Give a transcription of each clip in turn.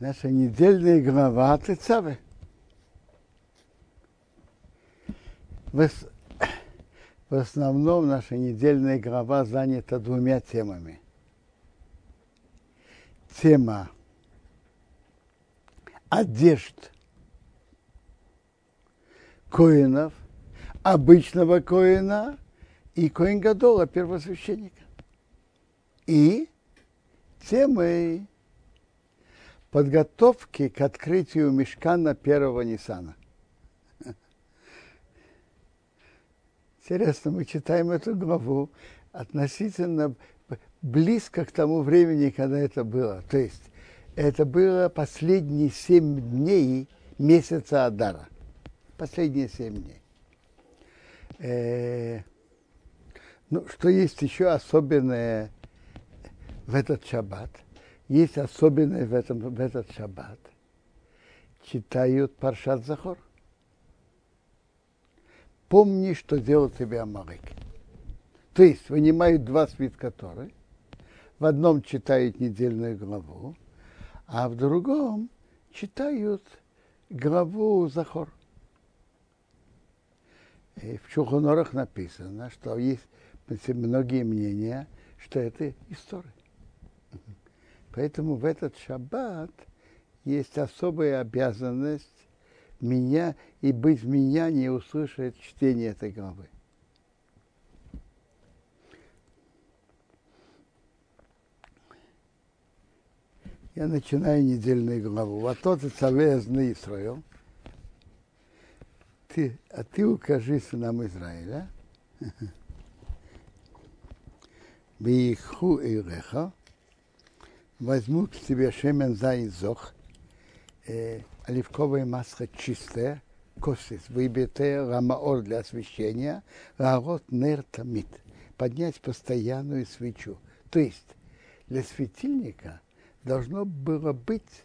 Наша недельная глава Тецавы. В, основном наша недельная глава занята двумя темами. Тема одежд коинов, обычного коина и коин Гадола, первосвященника. И темой подготовки к открытию мешкана первого Ниссана. Интересно, мы читаем эту главу относительно близко к тому времени, когда это было. То есть это было последние семь дней месяца Адара. Последние семь дней. Э, ну, что есть еще особенное в этот шаббат? Есть особенное в, этом, в этот шаббат. Читают Паршат Захор. Помни, что делал тебе Амалик. То есть вынимают два свитка Торы, в одном читают недельную главу, а в другом читают главу Захор. И в Чухонорах написано, что есть многие мнения, что это история. Поэтому в этот шаббат есть особая обязанность меня и быть меня не услышать чтение этой главы. Я начинаю недельную главу. Вот тот цавезный Исраил. Ты, а ты укажи сынам Израиля. Бейху Иреха возьмут к себе шемен за изох, э, оливковое масло чистое, косис, выбитое, рамаор для освещения, рарот нер тамит, поднять постоянную свечу. То есть для светильника должно было быть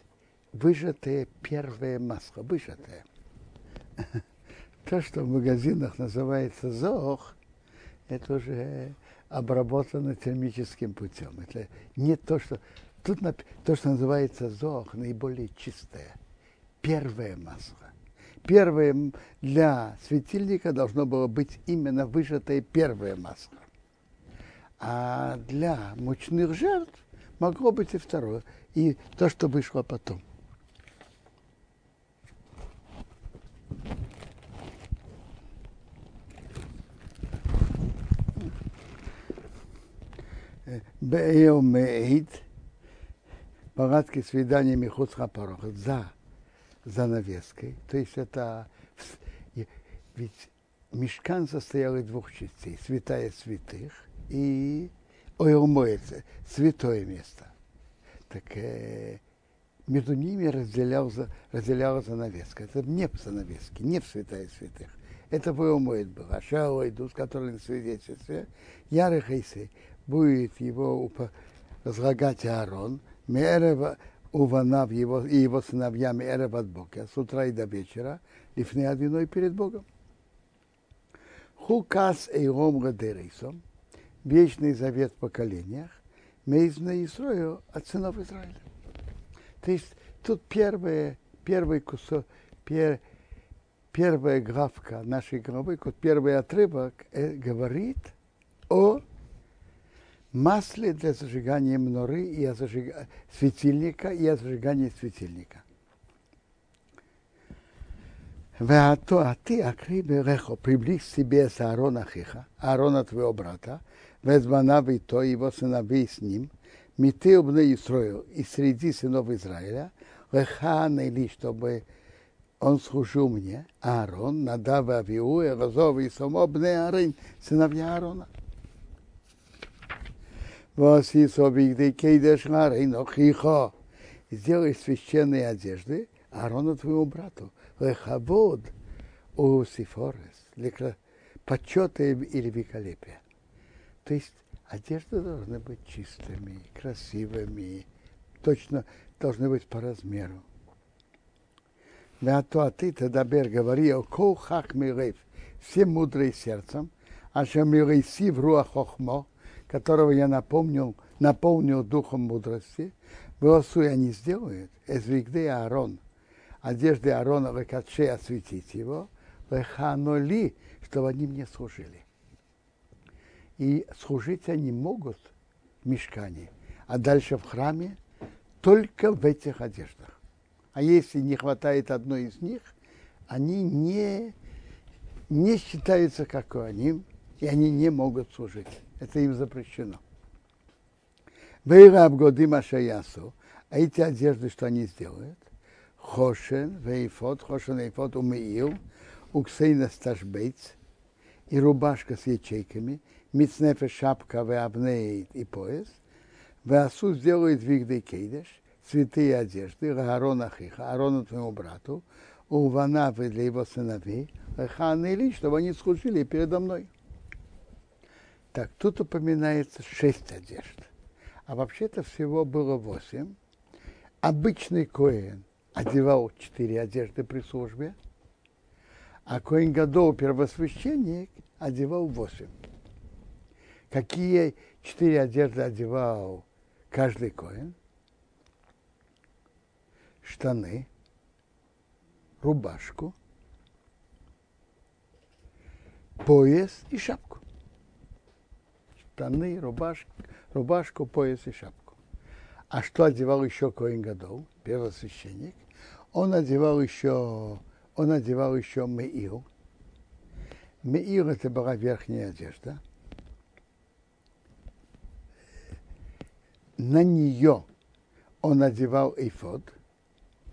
выжатое первое масло, выжатое. То, что в магазинах называется зох, это уже обработано термическим путем. Это не то, что Тут то, что называется зох, наиболее чистое. Первое масло. Первое для светильника должно было быть именно выжатое первое масло. А для мучных жертв могло быть и второе. И то, что вышло потом. Беомейд – палатки свидания Михуц Хапарох за занавеской. То есть это ведь мешкан состоял из двух частей. Святая святых и Ойомоице, святое место. Так э, между ними разделялся, разделялась занавеска. Это не в занавеске, не в святая святых. Это Ойомоид был. А Шаойду, с которым в свидетельстве, Ярыхайсы будет его разлагать Аарон, Мерева Уванав его, и его сыновья Мерев от Бога, с утра и до вечера, лифны одиной перед Богом. Хукас Эйром Гадерейсом, вечный завет в поколениях, Мейзна Исрою от сынов Израиля. То есть тут первое, первый кусок, пер, первая графка нашей главы, первый отрывок э, говорит о масле для зажигания мноры и о зажиг... светильника и о зажигании светильника. А ты, Акрибе Рехо, приблизь себе с Аарона Хиха, Аарона твоего брата, Везбанав и то, его сыновей с ним, Миты обны Исроил, и среди сынов Израиля, Леха или чтобы он служил мне, Аарон, Надава Авиу, Эрозов и Сомо, Бне Арын, сыновья Аарона. Сделай священные одежды Аарону твоему брату. Лехабод у Сифорес. Для почета или великолепия. То есть одежды должны быть чистыми, красивыми, точно должны быть по размеру. Да то а ты тогда бер говори о колхах мирев, все мудрые сердцем, а что мирейси в руах хохмо, которого я напомнил, наполнил духом мудрости, Волосу они сделают, из вигды Аарон, одежды Аарона выкатше осветить его, веханоли, чтобы они мне служили. И служить они могут в мешкане, а дальше в храме только в этих одеждах. А если не хватает одной из них, они не, не считаются как они, и они не могут служить. Это им запрещено. Вейра Абгодим Ашаясу, а эти одежды, что они сделают? Хошен, Вейфот, Хошен, Вейфот, Умеил, Уксейна Сташбейц, и рубашка с ячейками, Мицнефе шапка, Веабней и пояс, Веасу сделает Вигдей Кейдеш, святые одежды, Аарона Хиха, Аарона твоему брату, Уванавы для его сыновей, Ханы чтобы они служили передо мной. Так, тут упоминается шесть одежд. А вообще-то всего было восемь. Обычный Коэн одевал четыре одежды при службе, а Коэн Гадол, первосвященник, одевал восемь. Какие четыре одежды одевал каждый Коэн? Штаны, рубашку, пояс и шапку штаны, рубашку, рубашку, пояс и шапку. А что одевал еще Коин Гадол, первосвященник? Он одевал еще, он одевал еще меил. Меил это была верхняя одежда. На нее он одевал эйфод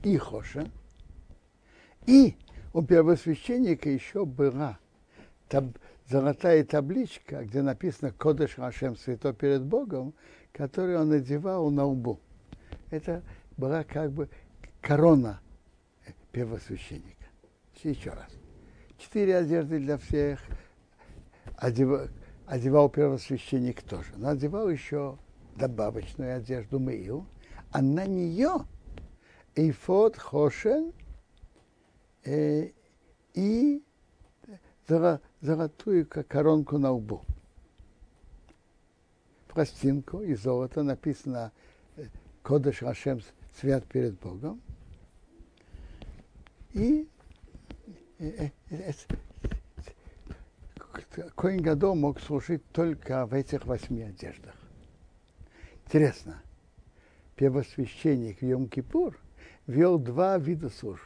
и хоша. И у первосвященника еще была таб, золотая табличка, где написано Кодыш Рашем свято перед Богом, которую он надевал на лбу. Это была как бы корона первосвященника. Еще раз. Четыре одежды для всех. Одевал, одевал первосвященник тоже. Но одевал еще добавочную одежду Меил, а на нее эйфод, хошен э, и золотую коронку на лбу. Пластинку из золота написано э, Кодыш Рашем свят перед Богом. И э, э, Коин Гадол мог служить только в этих восьми одеждах. Интересно, первосвященник в Йом-Кипур вел два вида служб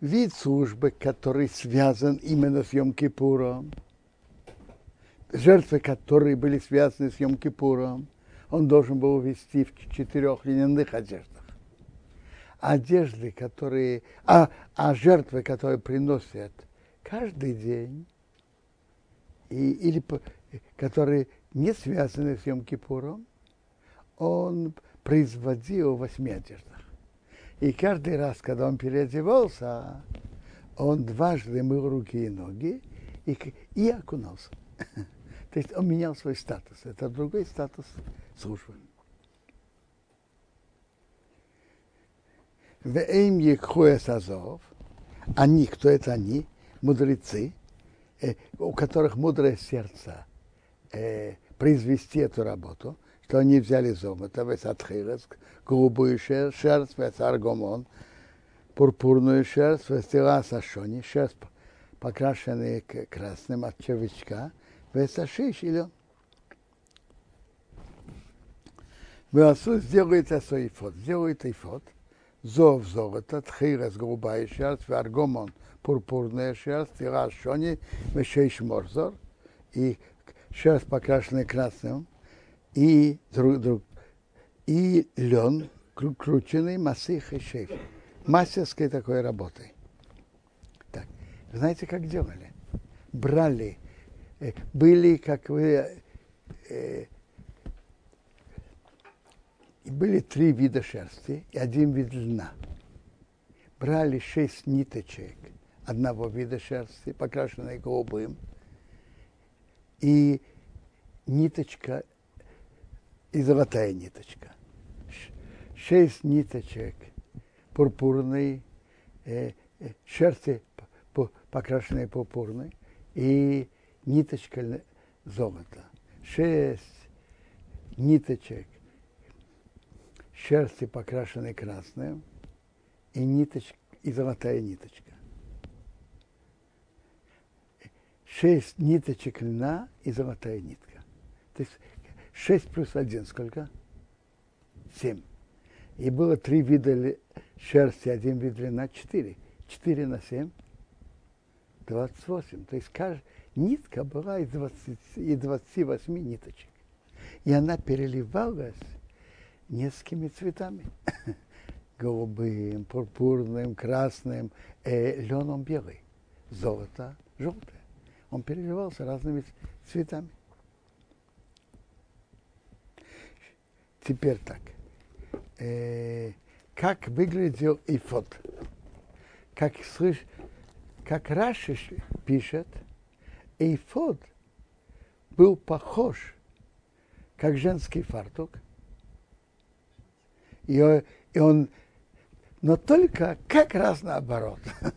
вид службы, который связан именно с Йом-Кипуром, жертвы, которые были связаны с Йом-Кипуром, он должен был вести в четырех льняных одеждах. Одежды, которые, а, а жертвы, которые приносят каждый день, и, или которые не связаны с Йом-Кипуром, он производил восьми одеждах. И каждый раз, когда он переодевался, он дважды мыл руки и ноги и, и окунался. То есть он менял свой статус. Это другой статус службы. Веем Екхуя Сазов, они, кто это они? Мудрецы, э, у которых мудрое сердце э, произвести эту работу – что они взяли золото, весь отхилес, голубую шерсть, шерсть, весь аргомон, пурпурную шерсть, весь тела сашони, шерсть покрашенные красным от червячка, весь ашиш или Васу сделает асоифот, сделает эйфот, зов золото, тхирес голубая шерсть, аргомон пурпурная шерсть, тира шони, вешейш морзор, и шерсть покрашенная красным, и, друг, друг, и лен, крученный масых и шейф. Мастерской такой работой. Так, знаете, как делали? Брали, э, были, как вы, э, были три вида шерсти и один вид льна. Брали шесть ниточек одного вида шерсти, покрашенной голубым, и ниточка и золотая ниточка. Шесть ниточек пурпурной, э, э, шерсти покрашенной пурпурной и ниточка золота. Шесть ниточек шерсти, покрашенной красным, и, ниточка, и золотая ниточка. Шесть ниточек льна и золотая нитка. То есть шесть плюс один сколько? Семь. И было три вида шерсти, один вид льна, четыре. Четыре на семь. 28. То есть каждая нитка была из, 20, из 28 ниточек. И она переливалась несколькими цветами. Голубым, пурпурным, красным, э, леном белый, золото, желтое. Он переливался разными цветами. Теперь так. Э, как выглядел ифот? Как, слышь, как Раши пишет, эйфод был похож, как женский фартук. И, и он, но только как раз наоборот.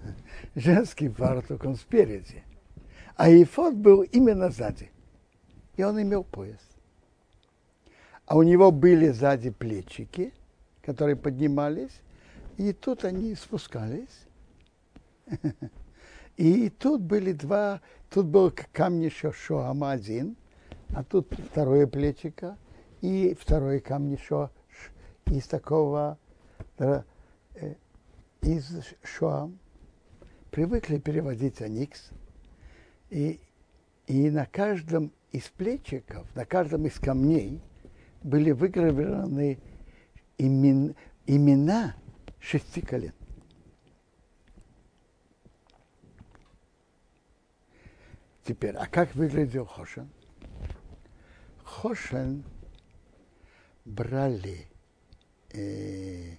женский фартук, он спереди. А эйфод был именно сзади. И он имел пояс. А у него были сзади плечики, которые поднимались, и тут они спускались. И тут были два, тут был камни Шоама один, а тут второе плечико, и второе камни из такого, э, из Шоам. Привыкли переводить аникс. И, и на каждом из плечиков, на каждом из камней были выгравированы имен, имена шести колен. Теперь, а как выглядел Хошен? Хошен брали э,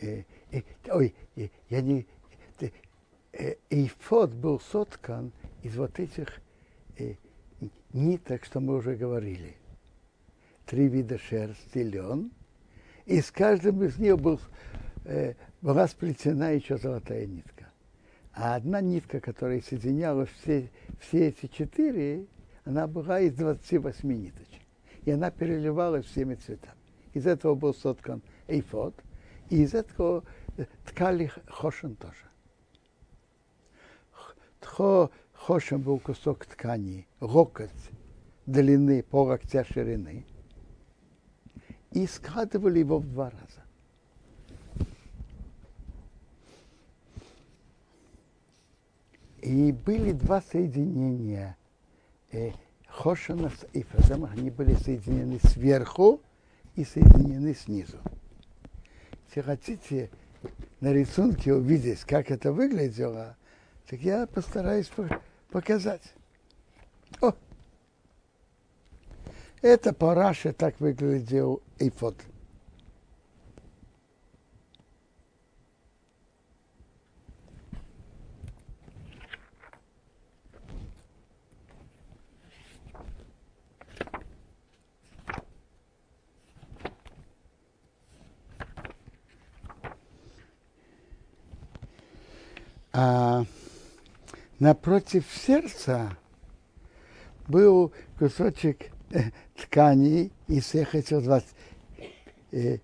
э, э, ой, э, я не, э, э, эйфод был соткан из вот этих э, ниток, что мы уже говорили. Три вида шерсти, лен, и с каждым из них был, э, была сплетена еще золотая нитка. А одна нитка, которая соединяла все, все эти четыре, она была из 28 ниточек. И она переливалась всеми цветами. Из этого был соткан эйфод, и из этого ткали хошен тоже. Тхо, хошен был кусок ткани, локоть длины по локтя ширины, и складывали его в два раза. И были два соединения Хошана с Ифразом. Они были соединены сверху и соединены снизу. Если хотите на рисунке увидеть, как это выглядело, так я постараюсь показать. О! Это по Раше так выглядел эйфот. А напротив сердца был кусочек э, ткани из всех этих 20, э,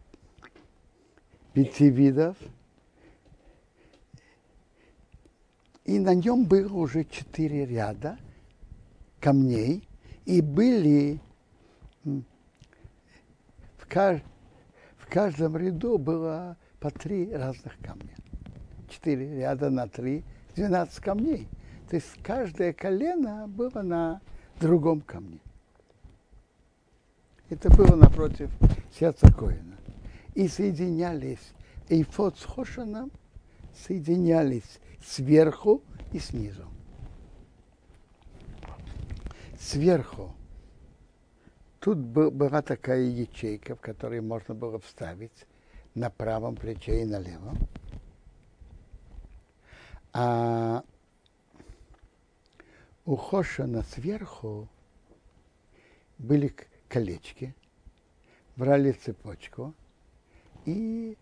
видов. И на нем было уже четыре ряда камней, и были в, кажд, в каждом ряду было по три разных камня. 4 ряда на 3, 12 камней. То есть каждое колено было на другом камне. Это было напротив сердца Коина. И соединялись эйфот с Хошаном, соединялись сверху и снизу. Сверху тут была такая ячейка, в которой можно было вставить на правом плече и на левом. А у Хошана сверху были колечки, брали цепочку и,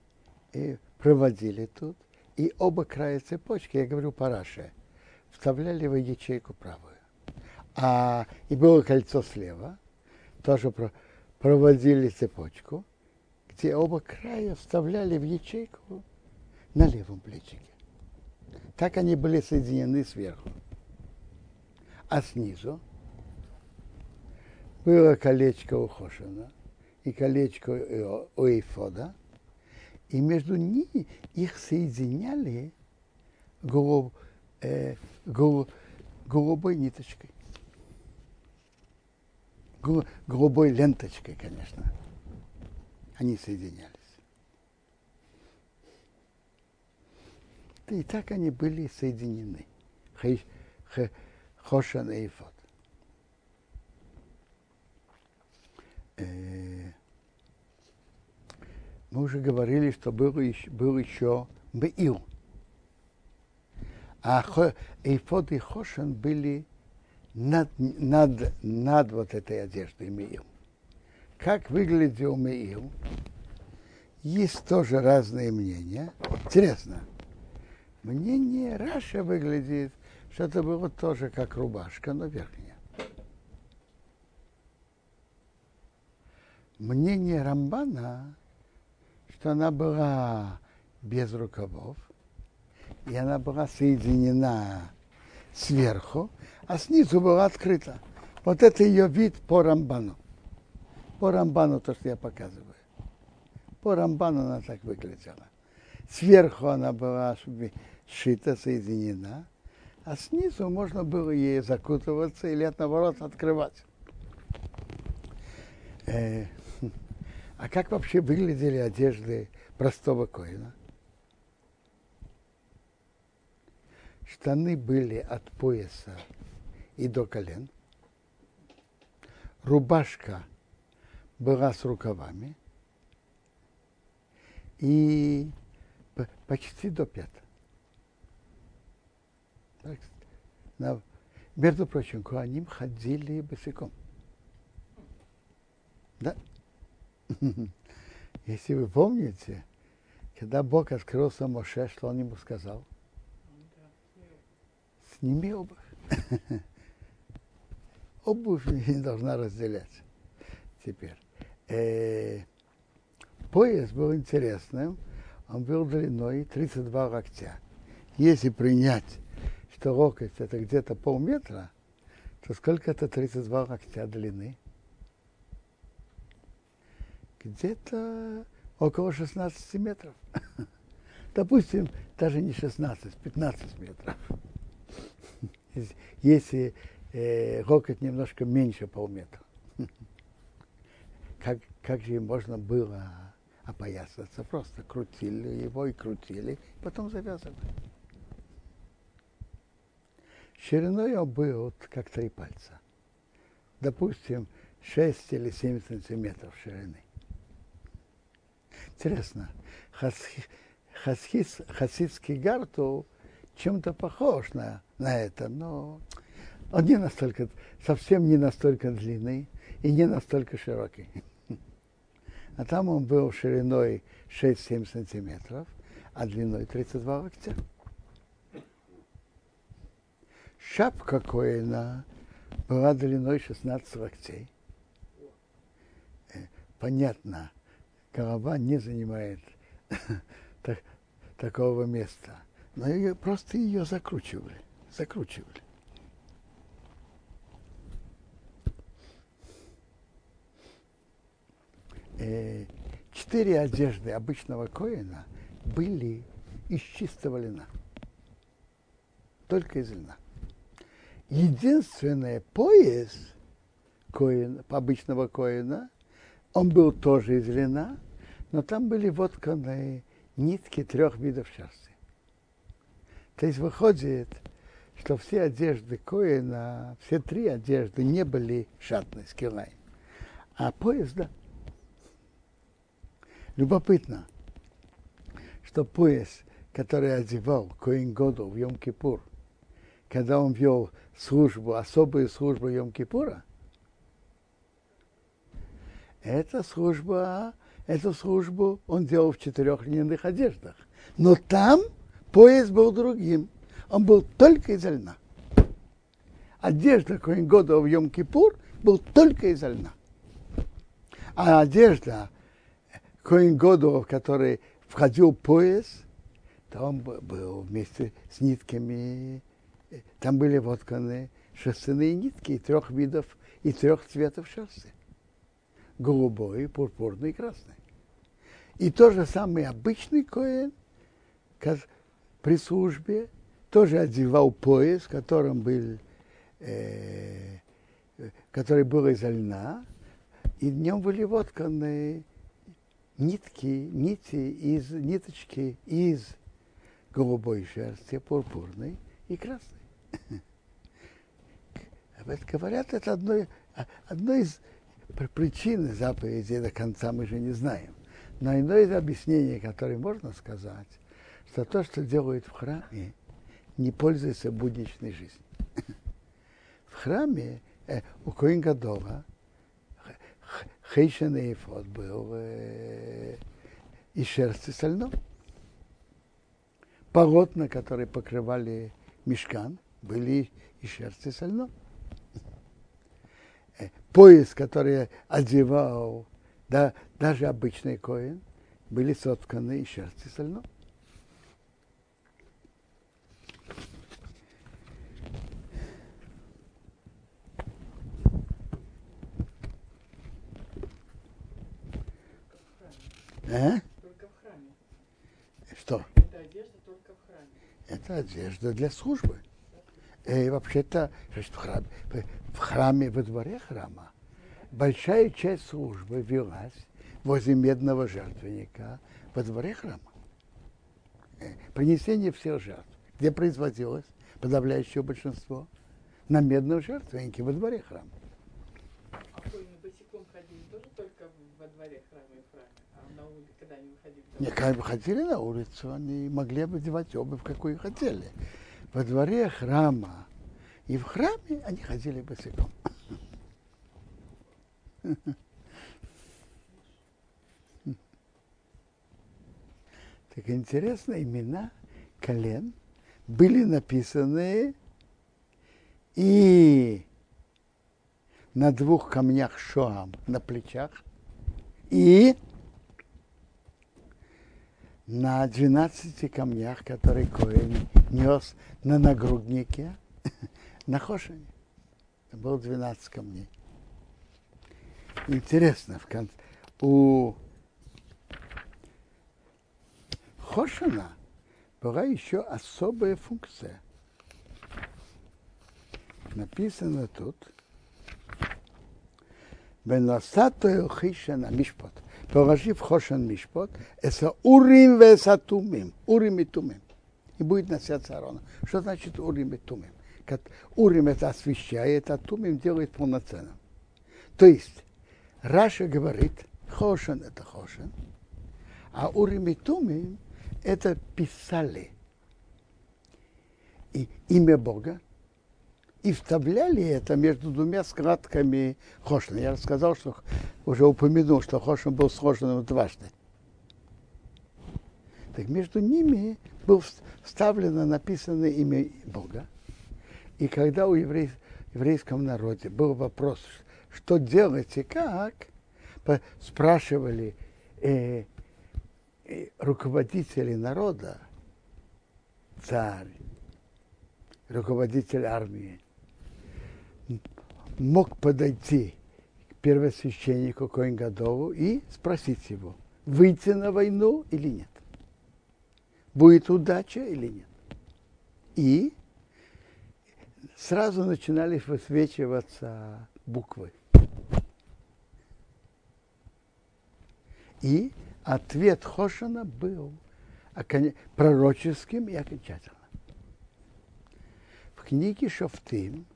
и проводили тут. И оба края цепочки, я говорю по Раше, вставляли в ячейку правую. А, и было кольцо слева, тоже проводили цепочку, где оба края вставляли в ячейку на левом плечике. Так они были соединены сверху. А снизу было колечко у Хошина и колечко у Эйфода, и между ними их соединяли голуб, э, голуб, голубой ниточкой. Голубой ленточкой, конечно. Они соединялись. И так они были соединены. Хошан и Ифот. Э, мы уже говорили, что был еще, был еще Беил. А Эйфод и Хошан были над, над, над вот этой одеждой Меил. Как выглядел Меил? Есть тоже разные мнения. Интересно. Мнение Раша выглядит, что это было тоже как рубашка, но верхняя. Мнение Рамбана, что она была без рукавов, и она была соединена сверху, а снизу была открыта. Вот это ее вид по Рамбану. По Рамбану то, что я показываю. По Рамбану она так выглядела. Сверху она была сшита, соединена, а снизу можно было ей закутываться или, наоборот, открывать. Э, а как вообще выглядели одежды простого коина? Штаны были от пояса и до колен. Рубашка была с рукавами и почти до пят. Между прочим, Куаним ходили босиком. Да? Если вы помните, когда Бог открылся Моше, что он ему сказал? Сними обувь. Обувь не должна разделяться. Теперь. Э, пояс был интересным. Он был длиной 32 локтя. Если принять, что локоть это где-то полметра, то сколько это 32 локтя длины? Где-то около 16 метров. Допустим, даже не 16, 15 метров если э, локоть немножко меньше полметра. Как, как же можно было опоясаться? Просто крутили его и крутили, потом завязывали. Шириной он был как три пальца. Допустим, 6 или 7 сантиметров ширины. Интересно, хасхис, хасидский гарту чем-то похож на на это, но он не настолько, совсем не настолько длинный и не настолько широкий. А там он был шириной 6-7 сантиметров, а длиной 32 локтя. Шапка Коина была длиной 16 локтей. Э, понятно, голова не занимает так, такого места, но ее, просто ее закручивали закручивали. Э, четыре одежды обычного коина были из чистого льна. Только из льна. Единственный пояс коин, обычного коина, он был тоже из льна, но там были вотканы нитки трех видов шерсти. То есть выходит, что все одежды Коина, все три одежды не были шатной скилай, а пояс, да. Любопытно, что пояс, который одевал Коин Году в Йом-Кипур, когда он вел службу, особую службу Йом-Кипура, эта служба, эту службу он делал в четырех льняных одеждах. Но там пояс был другим – он был только из льна. Одежда Коин Года в Йом-Кипур был только из льна. А одежда Коин Годов, который входил в пояс, он был вместе с нитками, там были вотканы шерстяные нитки трех видов и трех цветов шерсти. Голубой, пурпурный и красный. И то же самое обычный коин при службе тоже одевал пояс, которым был, э, который был из льна, и в нем были вотканы нитки, нити из ниточки из голубой шерсти, пурпурной и красной. Об этом говорят, это одно, одно из причин заповедей до конца мы же не знаем. Но одно из объяснений, которое можно сказать, что то, что делают в храме, не пользуется будничной жизнью. В храме э, у Коин Гадова Хейшен и Эфот был э, из шерсти стальной. Полотна, которые покрывали мешкан, были из шерсти стальной. Э, пояс, который одевал да, даже обычный коин, были сотканы из шерсти стальной. А? Только в храме. Что? Это одежда только в храме. Это одежда для службы. И вообще-то в храме, в храме, во дворе храма, большая часть службы велась возле медного жертвенника во дворе храма. Э, принесение всех жертв. Где производилось подавляющее большинство? На медном жертвеннике во дворе храма. А вы босиком ходили тоже только во дворе храма и в храме? А на улице, когда они выходили? Не, когда выходили на улицу, они могли одевать обувь, какую хотели. Во дворе храма и в храме они ходили босиком. Так интересно, имена колен были написаны и на двух камнях Шоам на плечах, и на 12 камнях, которые Коэн нес на нагруднике, на Хошине. Это было 12 камней. Интересно, в конце, у Хошина была еще особая функция. Написано тут, Бенасато Хишана Мишпот. Положив Хошан Мишпот, это Урим Весатумим. Урим и Тумим. И будет на сердце Аарона. Что значит Урим и Тумим? Урим это освещает, а Тумим делает полноценным. То есть, Раша говорит, Хошан это Хошан, а Урим и Тумим это писали и имя Бога, и вставляли это между двумя складками Хошина. Я рассказал, что уже упомянул, что Хошин был схожен дважды. Так между ними было вставлено, написано имя Бога. И когда у еврей, еврейском народе был вопрос, что делать и как, спрашивали э, э, руководители народа, царь, руководитель армии, мог подойти к первосвященнику Коин Гадову и спросить его, выйти на войну или нет. Будет удача или нет. И сразу начинали высвечиваться буквы. И ответ Хошина был пророческим и окончательным. В книге Шофтым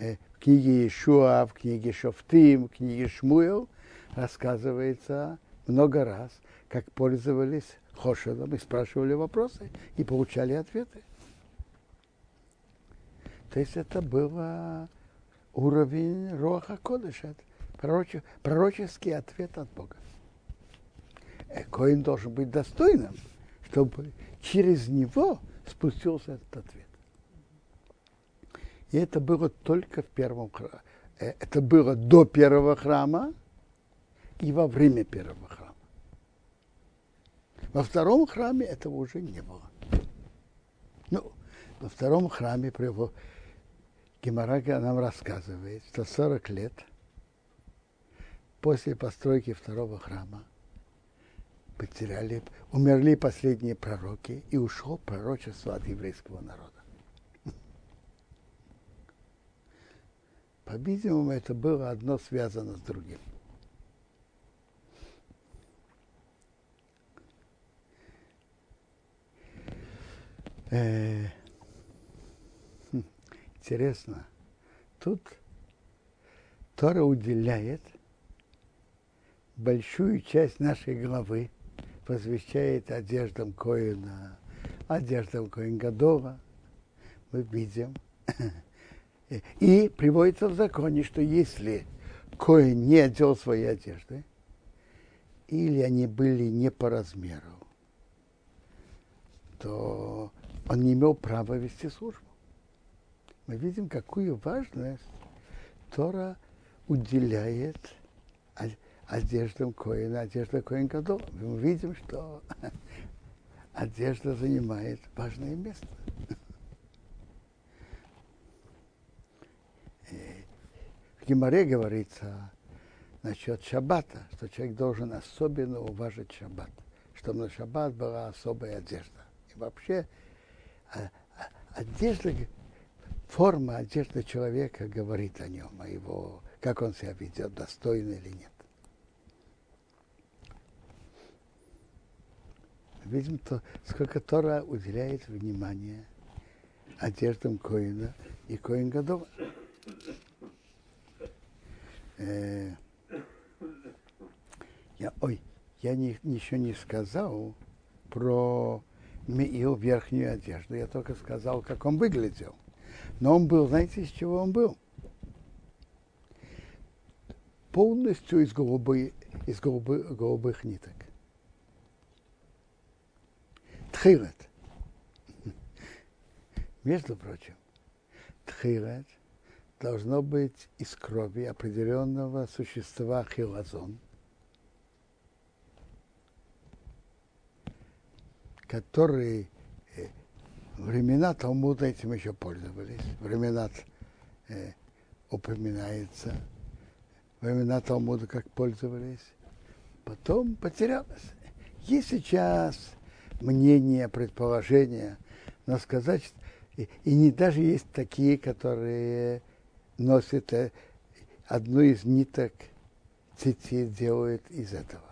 Э, в книге Ишуа, в книге Шофтим, в книге Шмуэл рассказывается много раз, как пользовались Хошедом и спрашивали вопросы и получали ответы. То есть это был уровень Роха Кодыша, пророче, пророческий ответ от Бога. Э, Коин должен быть достойным, чтобы через него спустился этот ответ. И это было только в первом храме. Э, это было до первого храма, и во время первого храма. Во втором храме этого уже не было. Ну, во втором храме Геморрага нам рассказывает, что 40 лет после постройки второго храма потеряли, умерли последние пророки, и ушло пророчество от еврейского народа. По-видимому, это было одно связано с другим. Э, хм, интересно, тут Тора уделяет большую часть нашей главы, посвящает одеждам Коина, одеждам Коингадова. Мы видим, и приводится в законе, что если Коин не одел свои одежды, или они были не по размеру, то он не имел права вести службу. Мы видим, какую важность Тора уделяет одеждам Коина, одежда Коин Гадол. Мы видим, что одежда занимает важное место. В Гимаре говорится насчет шаббата, что человек должен особенно уважать шаббат, чтобы на шаббат была особая одежда. И вообще одежда, форма одежды человека говорит о нем, о его, как он себя ведет, достойно или нет. Видим, то, сколько Тора уделяет внимание одеждам Коина и Коин Гадова. Э, я, ой, я не, еще не сказал про Миил верхнюю одежду. Я только сказал, как он выглядел. Но он был, знаете, из чего он был? Полностью из, голубой, из голубы, голубых ниток. Тхилет. Между прочим, тхилет должно быть из крови определенного существа хилазон – которые э, времена Талмуда этим еще пользовались. Времена э, упоминается, времена Талмуда как пользовались. Потом потерялось. Есть сейчас мнение, предположение, но сказать, и, и не даже есть такие, которые носят э, одну из ниток цицит делают из этого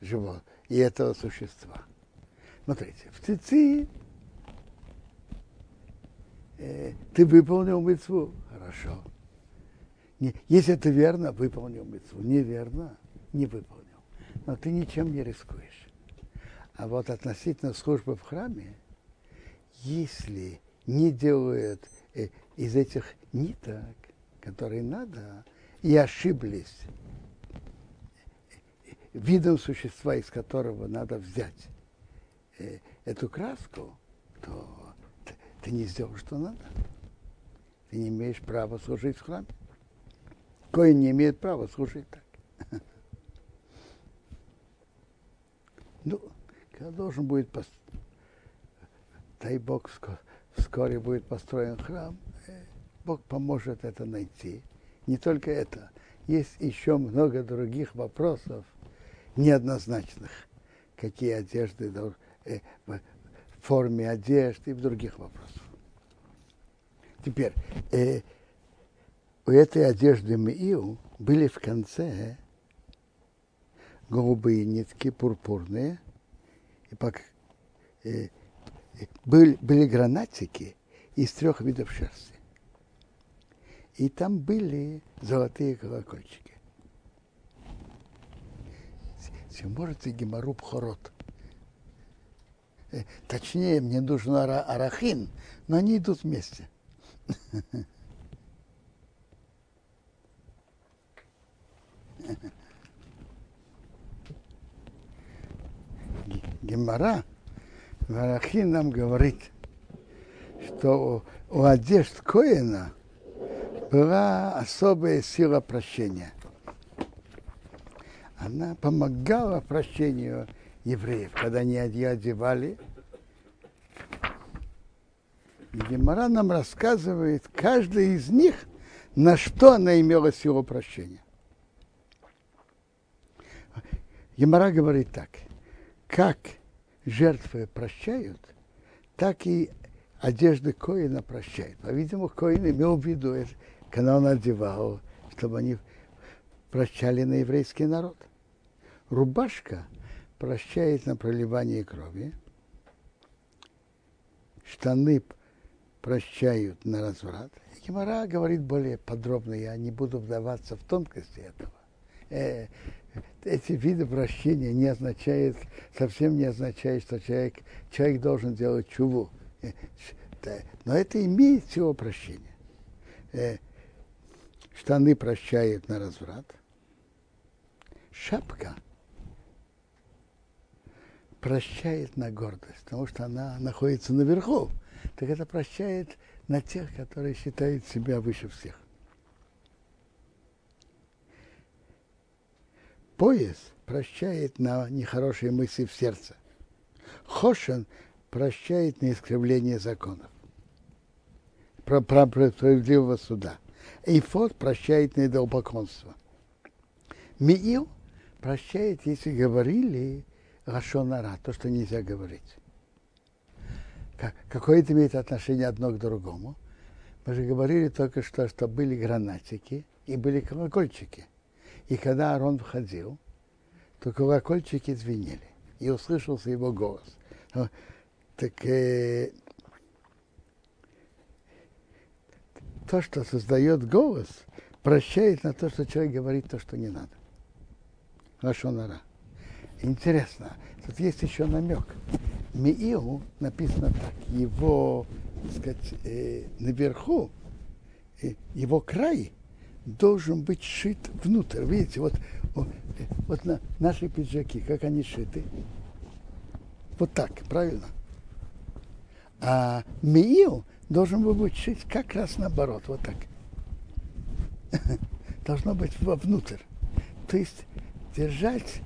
живого и этого существа. Смотрите, в цицы э, ты выполнил митцву, хорошо. Не, если это верно, выполнил митцву. Неверно, не выполнил. Но ты ничем не рискуешь. А вот относительно службы в храме, если не делают э, из этих ниток, которые надо, и ошиблись э, видом существа, из которого надо взять эту краску, то ты, ты не сделал, что надо. Ты не имеешь права служить в храме. Коин не имеет права служить так. Ну, когда должен будет, дай Бог, вскоре будет построен храм, э, Бог поможет это найти. Не только это. Есть еще много других вопросов неоднозначных. Какие одежды должны Э, в форме одежды и в других вопросах. Теперь, э, у этой одежды Миил были в конце голубые нитки, пурпурные, и пок, э, были, были гранатики из трех видов шерсти. И там были золотые колокольчики. Если можете геморруб хорот – Э, точнее, мне нужен ара арахин, но они идут вместе. Гемора Варахин нам говорит, что у одежд Коина была особая сила прощения. она помогала прощению евреев, когда они одевали. И Гемора нам рассказывает, каждый из них, на что она имела силу прощения. Гемора говорит так, как жертвы прощают, так и одежды Коина прощают. По-видимому, Коин имел в виду, когда он одевал, чтобы они прощали на еврейский народ. Рубашка прощает на проливание крови, штаны прощают на разврат. Гемора говорит более подробно, я не буду вдаваться в тонкости этого. Э, эти виды прощения не означает, совсем не означает, что человек, человек должен делать чуву. Э, но это имеет всего прощения. Э, штаны прощают на разврат. Шапка прощает на гордость, потому что она находится наверху. Так это прощает на тех, которые считают себя выше всех. Пояс прощает на нехорошие мысли в сердце. Хошен прощает на искривление законов. Про, про, про справедливого суда. Эйфот прощает на идолпоклонство. Миил прощает, если говорили Рашонара, то, что нельзя говорить. Как, какое это имеет отношение одно к другому? Мы же говорили только что, что были гранатики и были колокольчики. И когда Арон входил, то колокольчики звенели, и услышался его голос. Так э, то, что создает голос, прощает на то, что человек говорит то, что не надо. Лашонара. Интересно, тут есть еще намек. Миил написано так, его, так сказать, э, наверху, э, его край должен быть шит внутрь. Видите, вот, вот, вот на, наши пиджаки, как они шиты. Вот так, правильно? А миил должен был быть шить как раз наоборот, вот так. Должно быть вовнутрь. То есть держать,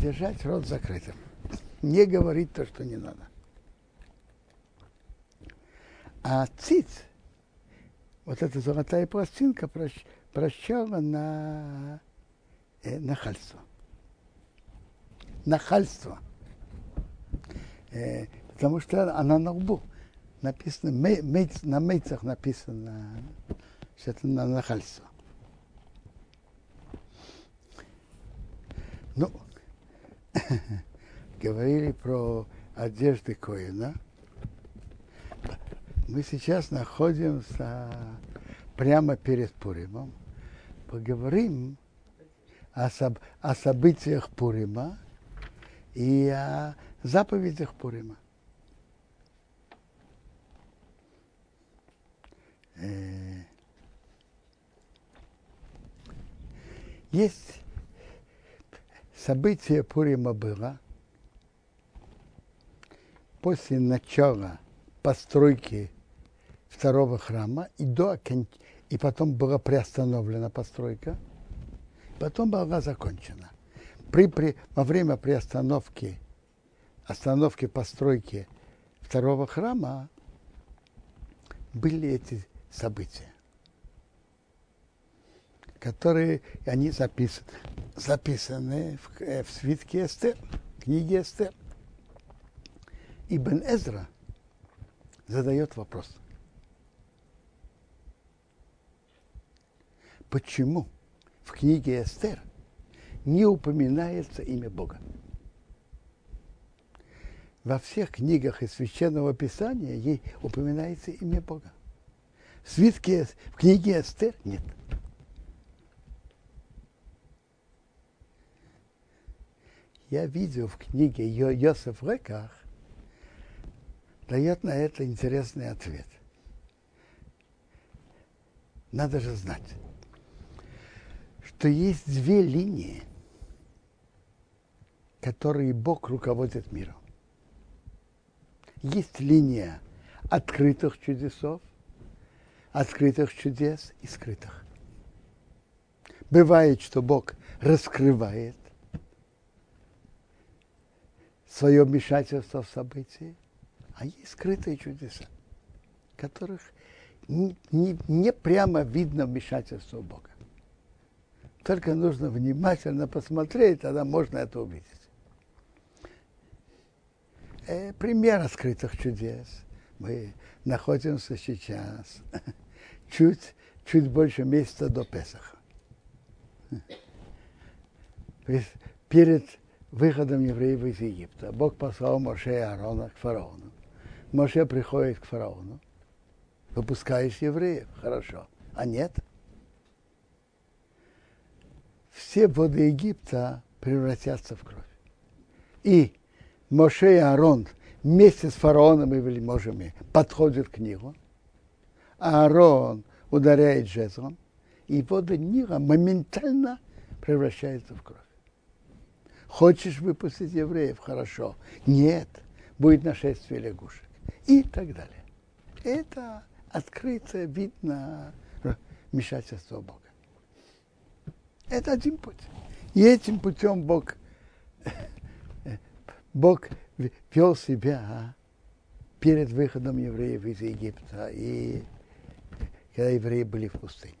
держать рот закрытым. Не говорить то, что не надо. А циц, вот эта золотая пластинка, прощ, прощала на э, нахальство. Нахальство. Э, потому что она на лбу. Написано, мейц, на мейцах написано, что это на нахальство. Ну, говорили про одежды Коина. Мы сейчас находимся прямо перед Пуримом поговорим о, соб, о событиях Пурима и о заповедях Пурима. Э, есть событие Пурима было после начала постройки второго храма и до и потом была приостановлена постройка, потом была закончена. При, при, во время приостановки, остановки постройки второго храма были эти события, которые они записаны, записаны в, э, в свитке Эстер, книге Эстер. Ибн Эзра задает вопрос – почему в книге Эстер не упоминается имя Бога. Во всех книгах из Священного Писания ей упоминается имя Бога. В свитке, в книге Эстер нет. Я видел в книге Йосеф Реках, дает на это интересный ответ. Надо же знать что есть две линии, которые Бог руководит миром. Есть линия открытых чудесов, открытых чудес и скрытых. Бывает, что Бог раскрывает свое вмешательство в события, а есть скрытые чудеса, которых не, не, не прямо видно вмешательство Бога. Только нужно внимательно посмотреть, тогда можно это увидеть. Э, пример скрытых чудес. Мы находимся сейчас чуть, чуть больше месяца до Песаха. Перед выходом евреев из Египта Бог послал Моше и Аарона к фараону. Моше приходит к фараону. Выпускаешь евреев? Хорошо. А нет? Все воды Египта превратятся в кровь. И Моше и Аарон вместе с фараоном и вельможами подходят к Нилу. Аарон ударяет жезлом, и воды Нила моментально превращаются в кровь. Хочешь выпустить евреев? Хорошо. Нет, будет нашествие лягушек. И так далее. Это открыто видно вмешательство Бога. Это один путь. И этим путем Бог, Бог вел себя перед выходом евреев из Египта и когда евреи были в пустыне.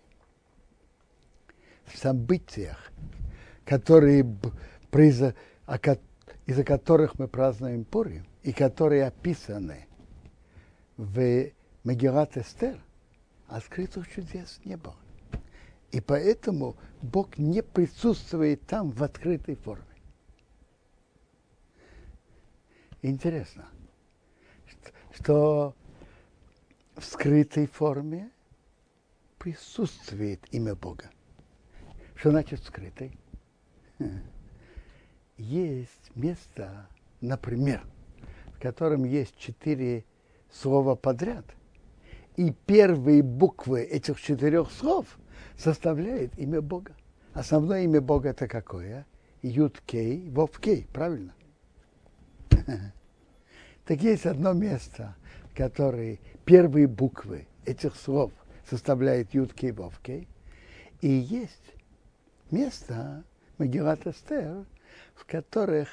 В событиях, которые из-за которых мы празднуем Пурим, и которые описаны в Магеллат Эстер, а скрытых чудес не было. И поэтому Бог не присутствует там в открытой форме. Интересно, что в скрытой форме присутствует имя Бога. Что значит скрытой? Есть место, например, в котором есть четыре слова подряд, и первые буквы этих четырех слов составляют имя Бога. Основное имя Бога это какое? Юд Кей, Вов Кей, правильно? Так есть одно место, в которое первые буквы этих слов составляют Юд Кей, Вов Кей, и есть место, Магилат Эстер, в которых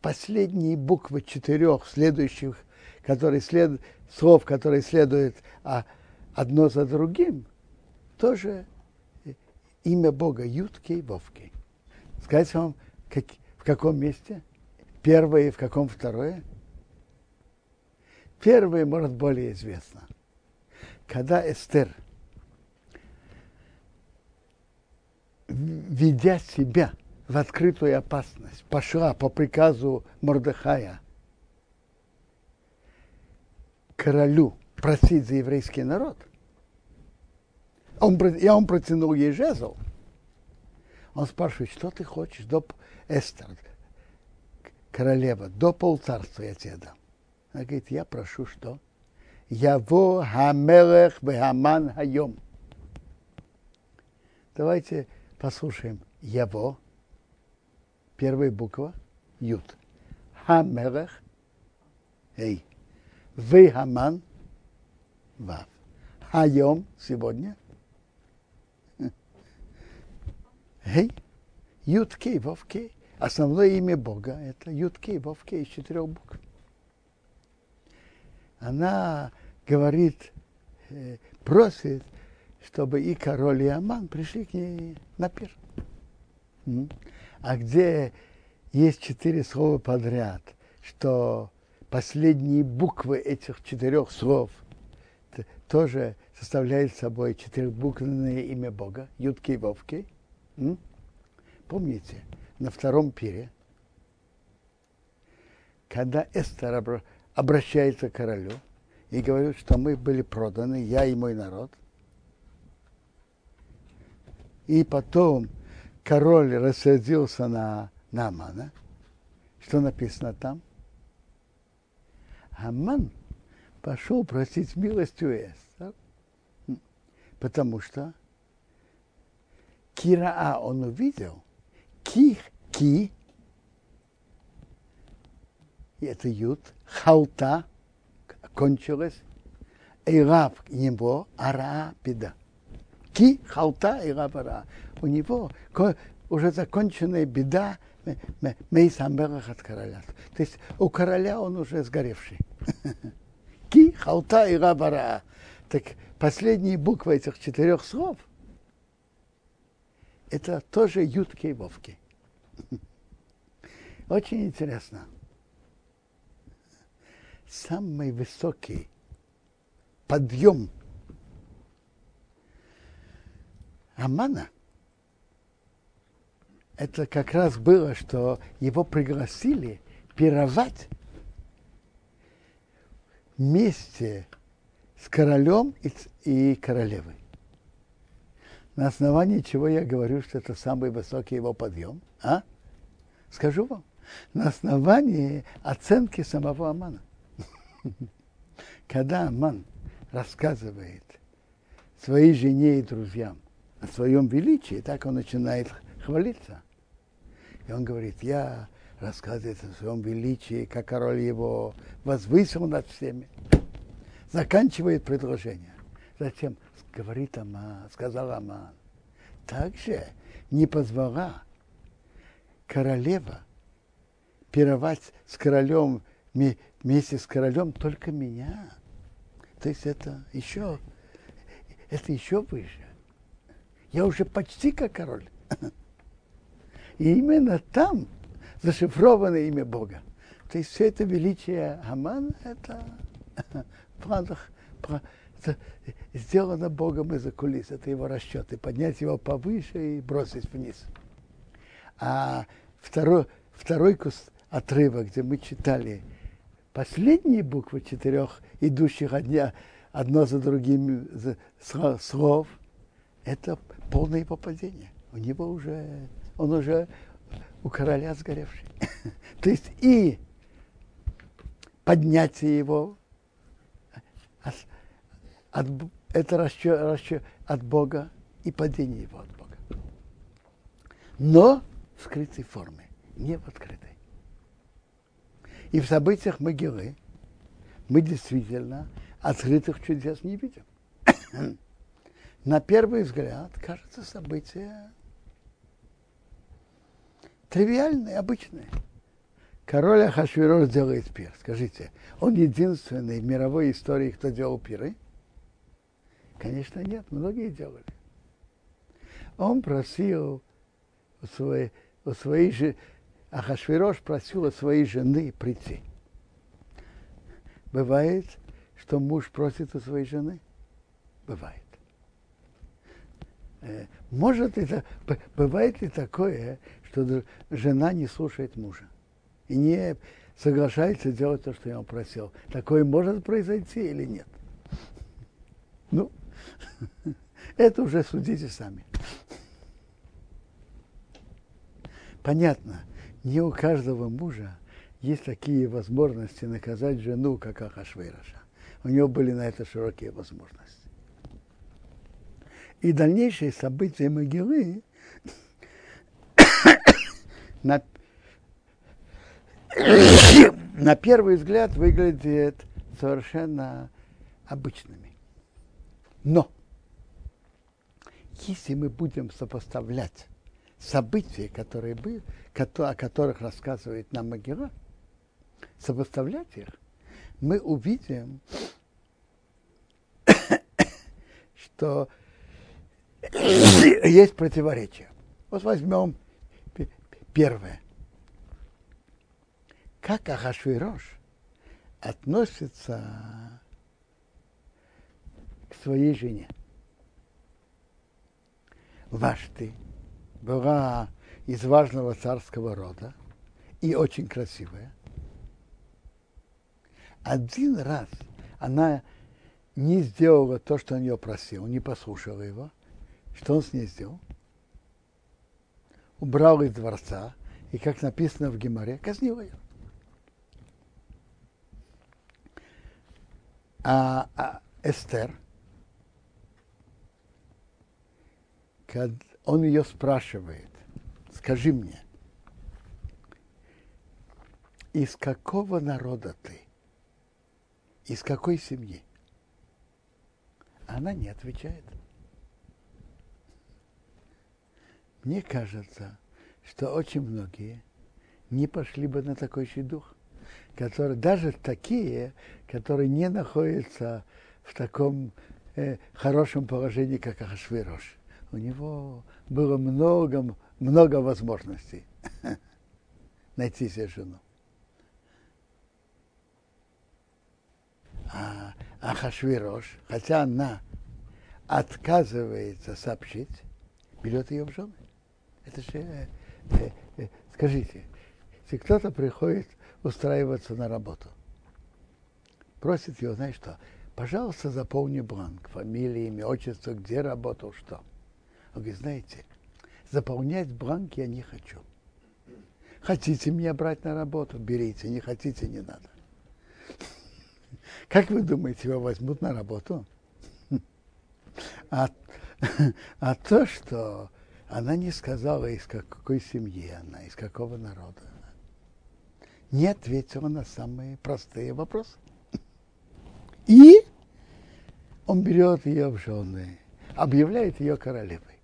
последние буквы четырех следующих, которые след, слов, которые следуют а, одно за другим, тоже имя Бога Ютки и Вовки. Сказать вам, как, в каком месте? Первое и в каком второе? Первое, может, более известно. Когда Эстер, ведя себя в открытую опасность, пошла по приказу Мордыхая королю просить за еврейский народ, он, и он протянул ей жезл, он спрашивает, что ты хочешь, до Эстер, королева, до полцарства я тебе дам. Она говорит, я прошу, что? Яво хамелех бехаман хайом. Давайте послушаем. Яво, Первая буква – Ют. Хамелех – Эй. Вы Хаман – Вав. Хайом – сегодня. Эй. Ют Кей, Вов Кей. Основное имя Бога – это Ют Кей, Вов Кей из четырех букв. Она говорит, э, просит, чтобы и король, и Аман пришли к ней на пир а где есть четыре слова подряд, что последние буквы этих четырех слов тоже составляют собой четырехбуквенное имя Бога, Ютки и Вовки. Помните, на втором пире, когда Эстер обращается к королю и говорит, что мы были проданы, я и мой народ, и потом король рассердился на Намана, что написано там? Аман пошел просить милость у Эстер, потому что Кираа он увидел, ки, ки, это ют, халта, кончилось, и раб него, ара, беда. Ки, халта и раб, ара у него уже законченная беда Мейс Амберах от короля. То есть у короля он уже сгоревший. Ки, халта и рабара. Так последние буквы этих четырех слов это тоже ютки и вовки. Очень интересно. Самый высокий подъем Амана, это как раз было, что его пригласили пировать вместе с королем и, и королевой. На основании чего я говорю, что это самый высокий его подъем? А? Скажу вам. На основании оценки самого Амана. Когда Аман рассказывает своей жене и друзьям о своем величии, так он начинает хвалиться. И он говорит, я рассказывает о своем величии, как король его возвысил над всеми. Заканчивает предложение. Затем говорит Аман, сказал Аман, также не позвала королева пировать с королем вместе с королем только меня. То есть это еще, это еще выше. Я уже почти как король. И именно там зашифровано имя Бога. То есть все это величие Амана, это в планах, это сделано Богом из-за кулис. Это его расчеты. Поднять его повыше и бросить вниз. А второй, второй кус, отрывок, где мы читали последние буквы четырех идущих одня, одно за другим слов, это полное его падение. У него уже, он уже у короля сгоревший. То есть и поднятие его от, от, это расчет, расчет от Бога и падение его от Бога. Но в скрытой форме, не в открытой. И в событиях могилы мы действительно открытых чудес не видим. На первый взгляд кажется событие тривиальное, обычное. Король Ахашвирош делает пир. Скажите, он единственный в мировой истории, кто делал пиры? Конечно, нет, многие делали. Он просил у своей, у своей же, Ахашвирош просил у своей жены прийти. Бывает, что муж просит у своей жены? Бывает. Э, может ли, бывает ли такое, что жена не слушает мужа и не соглашается делать то, что я он просил? Такое может произойти или нет? Ну, это уже судите сами. Понятно, не у каждого мужа есть такие возможности наказать жену, как Ахашвейраша. У него были на это широкие возможности. И дальнейшие события могилы на, на первый взгляд выглядят совершенно обычными. Но если мы будем сопоставлять события, которые были, о которых рассказывает нам Магера, сопоставлять их, мы увидим, что есть противоречие. Вот возьмем первое. Как Ахашвирош относится к своей жене? Вашты была из важного царского рода и очень красивая. Один раз она не сделала то, что он ее просил, не послушала его – что он с ней сделал? Убрал из дворца, и, как написано в Геморе, казнил ее. А, а Эстер, он ее спрашивает, скажи мне, из какого народа ты? Из какой семьи? Она не отвечает. Мне кажется, что очень многие не пошли бы на такой щедух, которые даже такие, которые не находятся в таком э, хорошем положении, как Ахашвирош. У него было много, много возможностей найти себе жену. А Ахашвирош, хотя она отказывается сообщить, берет ее в жены. Это же, э, э, э, скажите, если кто-то приходит устраиваться на работу, просит его, знаешь что, пожалуйста, заполни бланк, фамилия, имя, отчество, где работал, что. Он говорит, знаете, заполнять бланк я не хочу. Хотите меня брать на работу, берите, не хотите, не надо. Как вы думаете, его возьмут на работу? А, а то, что она не сказала, из какой семьи она, из какого народа не ответила на самые простые вопросы. И он берет ее в жены, объявляет ее королевой.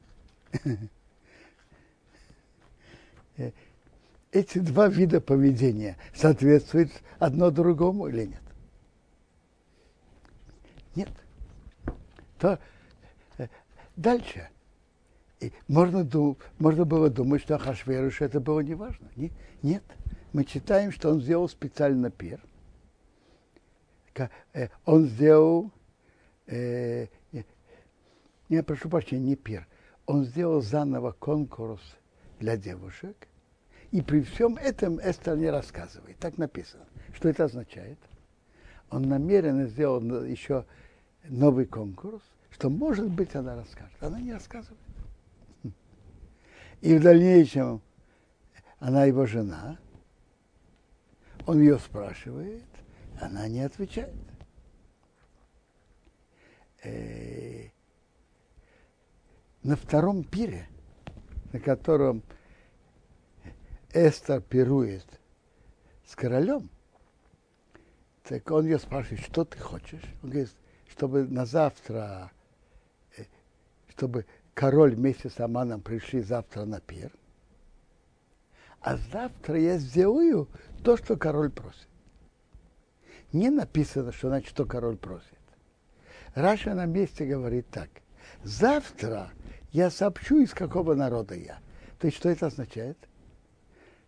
Эти два вида поведения соответствуют одно другому или нет? Нет. То э, дальше. И можно, можно было думать, что Ахашверуш это было неважно. Не, нет. Мы читаем, что он сделал специально пир. Э, он сделал, э, я прошу прощения, не пир. Он сделал заново конкурс для девушек. И при всем этом Эстер не рассказывает. Так написано. Что это означает? Он намеренно сделал еще новый конкурс, что, может быть, она расскажет. Она не рассказывает. И в дальнейшем она его жена. Он ее спрашивает, она не отвечает. Э, на втором пире, на котором Эстер пирует с королем, так он ее спрашивает, что ты хочешь? Он говорит, чтобы на завтра, э, чтобы король вместе с Аманом пришли завтра на пир. А завтра я сделаю то, что король просит. Не написано, что значит, что король просит. Раша на месте говорит так. Завтра я сообщу, из какого народа я. То есть, что это означает?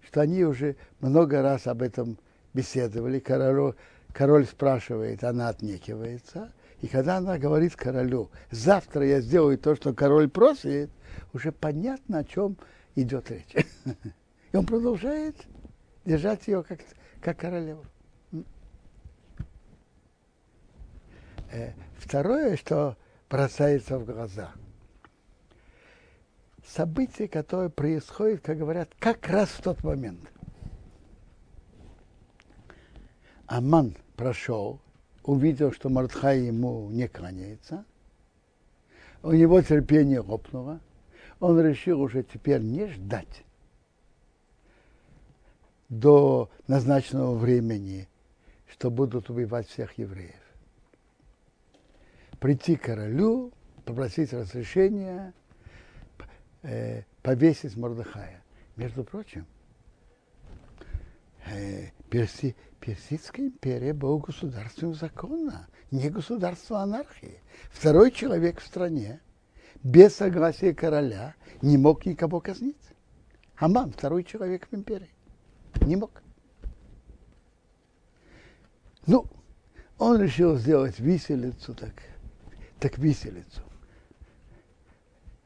Что они уже много раз об этом беседовали. Король, король спрашивает, она отнекивается. И когда она говорит королю, завтра я сделаю то, что король просит, уже понятно, о чем идет речь. И он продолжает держать ее как, как королеву. Э, второе, что бросается в глаза. Событие, которое происходит, как говорят, как раз в тот момент. Аман прошел, увидел, что Мартхай ему не кланяется, у него терпение лопнуло, он решил уже теперь не ждать до назначенного времени, что будут убивать всех евреев. Прийти к королю, попросить разрешения, э, повесить Мордыхая. Между прочим, э, Персидская империя была государством закона, не государство анархии. Второй человек в стране без согласия короля не мог никого казнить. Аман, второй человек в империи, не мог. Ну, он решил сделать виселицу, так, так виселицу.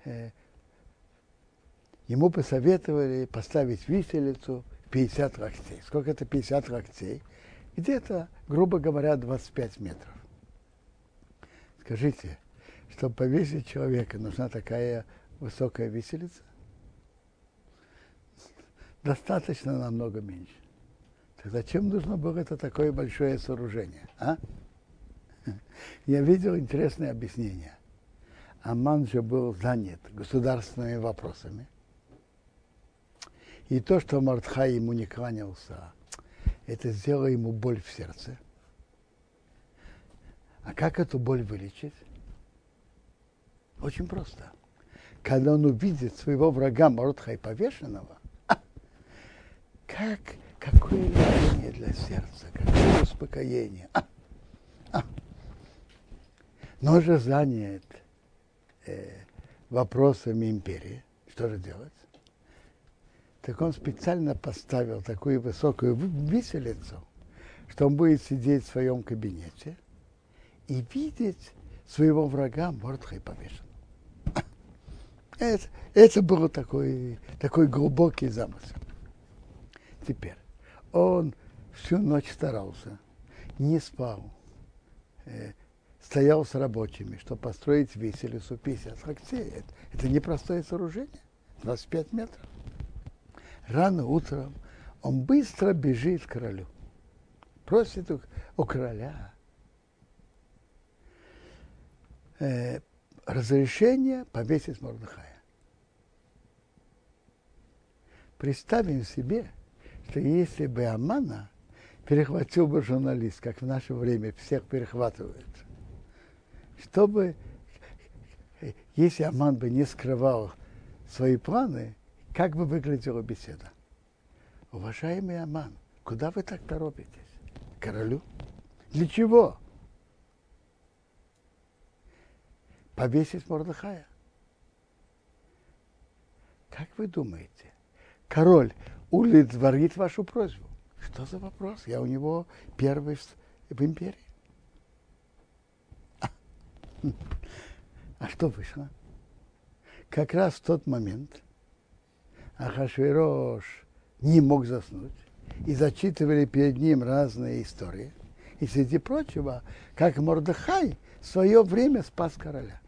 Э, ему посоветовали поставить виселицу 50 локтей. Сколько это 50 локтей? Где-то, грубо говоря, 25 метров. Скажите, чтобы повесить человека, нужна такая высокая виселица? Достаточно намного меньше. Так зачем нужно было это такое большое сооружение? А? Я видел интересное объяснение. Аман же был занят государственными вопросами – и то, что Мартхай ему не кланялся, это сделало ему боль в сердце. А как эту боль вылечить? Очень просто. Когда он увидит своего врага Мордхай повешенного, как, какое лечение для сердца, какое успокоение. А, а. Но же занят э, вопросами империи. Что же делать? Так он специально поставил такую высокую виселицу, что он будет сидеть в своем кабинете и видеть своего врага Мордхай повешен. Это, это был такой, такой глубокий замысел. Теперь, он всю ночь старался, не спал, э, стоял с рабочими, чтобы построить виселицу 50 локтей. Это, это непростое сооружение, 25 метров. Рано утром он быстро бежит к королю, просит у, у короля э, разрешение повесить Мордыхая. Представим себе, что если бы Амана перехватил бы журналист, как в наше время всех перехватывают, чтобы, если Аман бы не скрывал свои планы, как бы выглядела беседа? Уважаемый Аман, куда вы так торопитесь? Королю? Для чего? Повесить Мордыхая. Как вы думаете, король удовлетворит вашу просьбу. Что за вопрос? Я у него первый в, империи. А, а что вышло? Как раз в тот момент Ахашвирош не мог заснуть, и зачитывали перед ним разные истории. И среди прочего, как Мордыхай в свое время спас короля.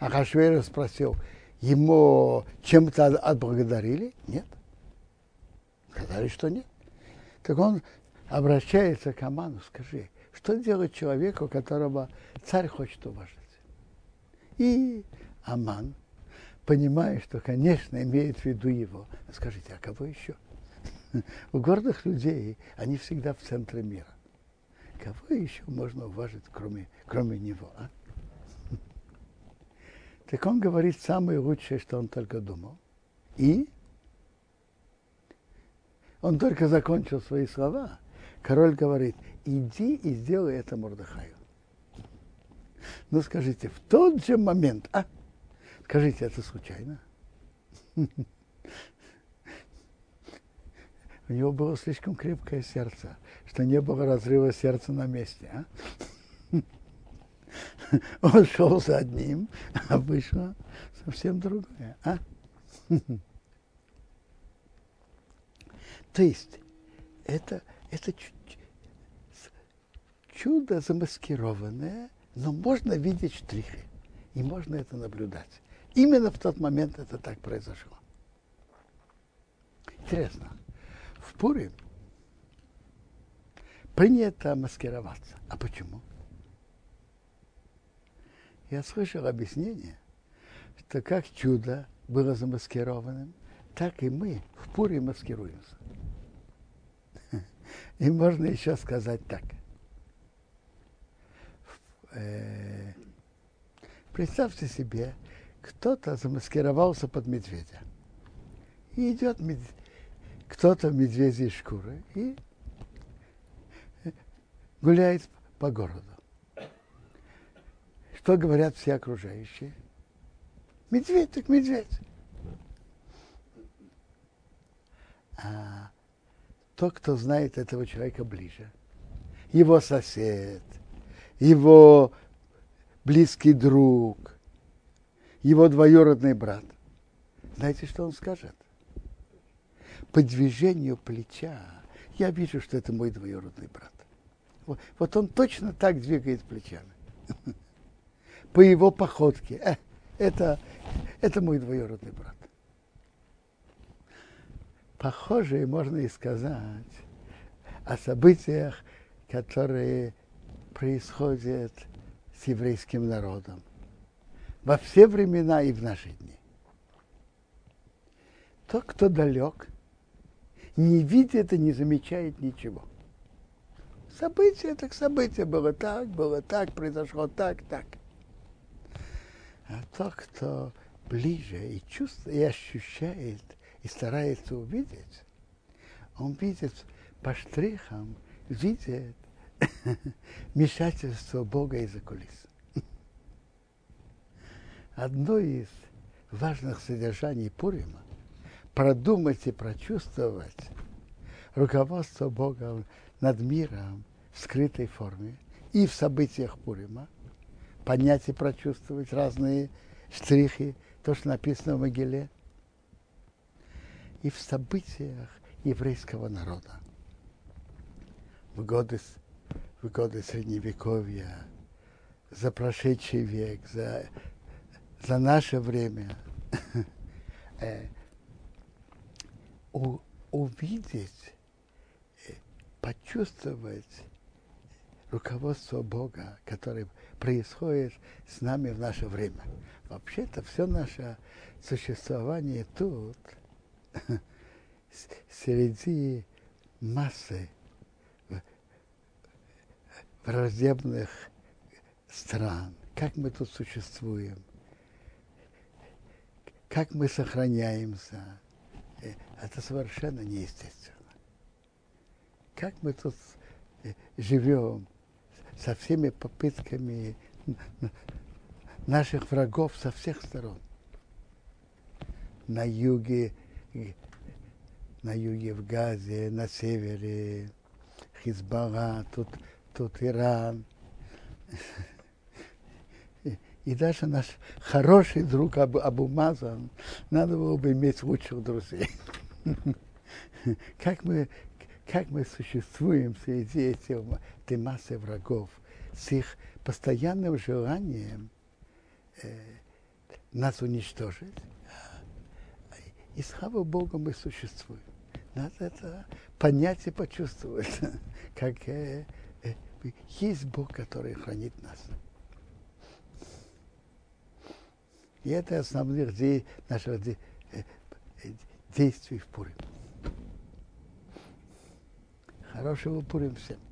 Ахашвирош спросил, ему чем-то отблагодарили? Нет. Сказали, что нет. Так он обращается к Аману, скажи, что делать человеку, которого царь хочет уважать? И Аман, понимая, что, конечно, имеет в виду его, скажите, а кого еще? У гордых людей они всегда в центре мира. Кого еще можно уважить, кроме, кроме него? А? Так он говорит самое лучшее, что он только думал. И он только закончил свои слова. Король говорит, иди и сделай это Мордыхаю. Ну скажите, в тот же момент, а? Скажите, это случайно? У него было слишком крепкое сердце, что не было разрыва сердца на месте. А? Он шел за одним, а вышло совсем другое. А? То есть это, это чудо замаскированное, но можно видеть штрихи, и можно это наблюдать. Именно в тот момент это так произошло. Интересно, в Пуре принято маскироваться. А почему? Я слышал объяснение, что как чудо было замаскированным, так и мы в Пуре маскируемся. И можно еще сказать так. Э, представьте себе, кто-то замаскировался под медведя. И идет мед... кто-то в медвежьей шкуре и гуляет по городу. Что говорят все окружающие? Медведь так медведь. А тот, кто знает этого человека ближе, его сосед, его близкий друг, его двоюродный брат. Знаете, что он скажет? По движению плеча я вижу, что это мой двоюродный брат. Вот, вот он точно так двигает плечами. По его походке. Э, это, это мой двоюродный брат. Похожее можно и сказать о событиях, которые происходят с еврейским народом во все времена и в наши дни. Тот, кто далек, не видит и не замечает ничего. Событие так событие было так, было так, произошло так, так. А тот, кто ближе и чувствует, и ощущает, и старается увидеть, Он видит по штрихам, видит вмешательство Бога из-за кулис. Одно из важных содержаний Пурима – продумать и прочувствовать руководство Бога над миром в скрытой форме и в событиях Пурима, понять и прочувствовать разные штрихи, то, что написано в Могиле, и в событиях еврейского народа. В годы, в годы Средневековья, за прошедший век, за, за наше время, э, увидеть, э, почувствовать руководство Бога, которое происходит с нами в наше время. Вообще-то все наше существование тут, среди массы враждебных стран, как мы тут существуем, как мы сохраняемся, э, это совершенно неестественно. Как мы тут э, живем со всеми попытками наших врагов со всех сторон. На юге на юге в Газе, на севере Хизбалла, тут, тут Иран. И даже наш хороший друг Абу, Абу Мазан, надо было бы иметь лучших друзей. Как мы, как мы существуем среди этих, этой массы врагов, с их постоянным желанием э, нас уничтожить. И слава Богу мы существуем. Надо это понять и почувствовать, как э, э, есть Бог, который хранит нас. И это основных де, наших де, э, э, действий в Пурим. Хорошего Пурим всем.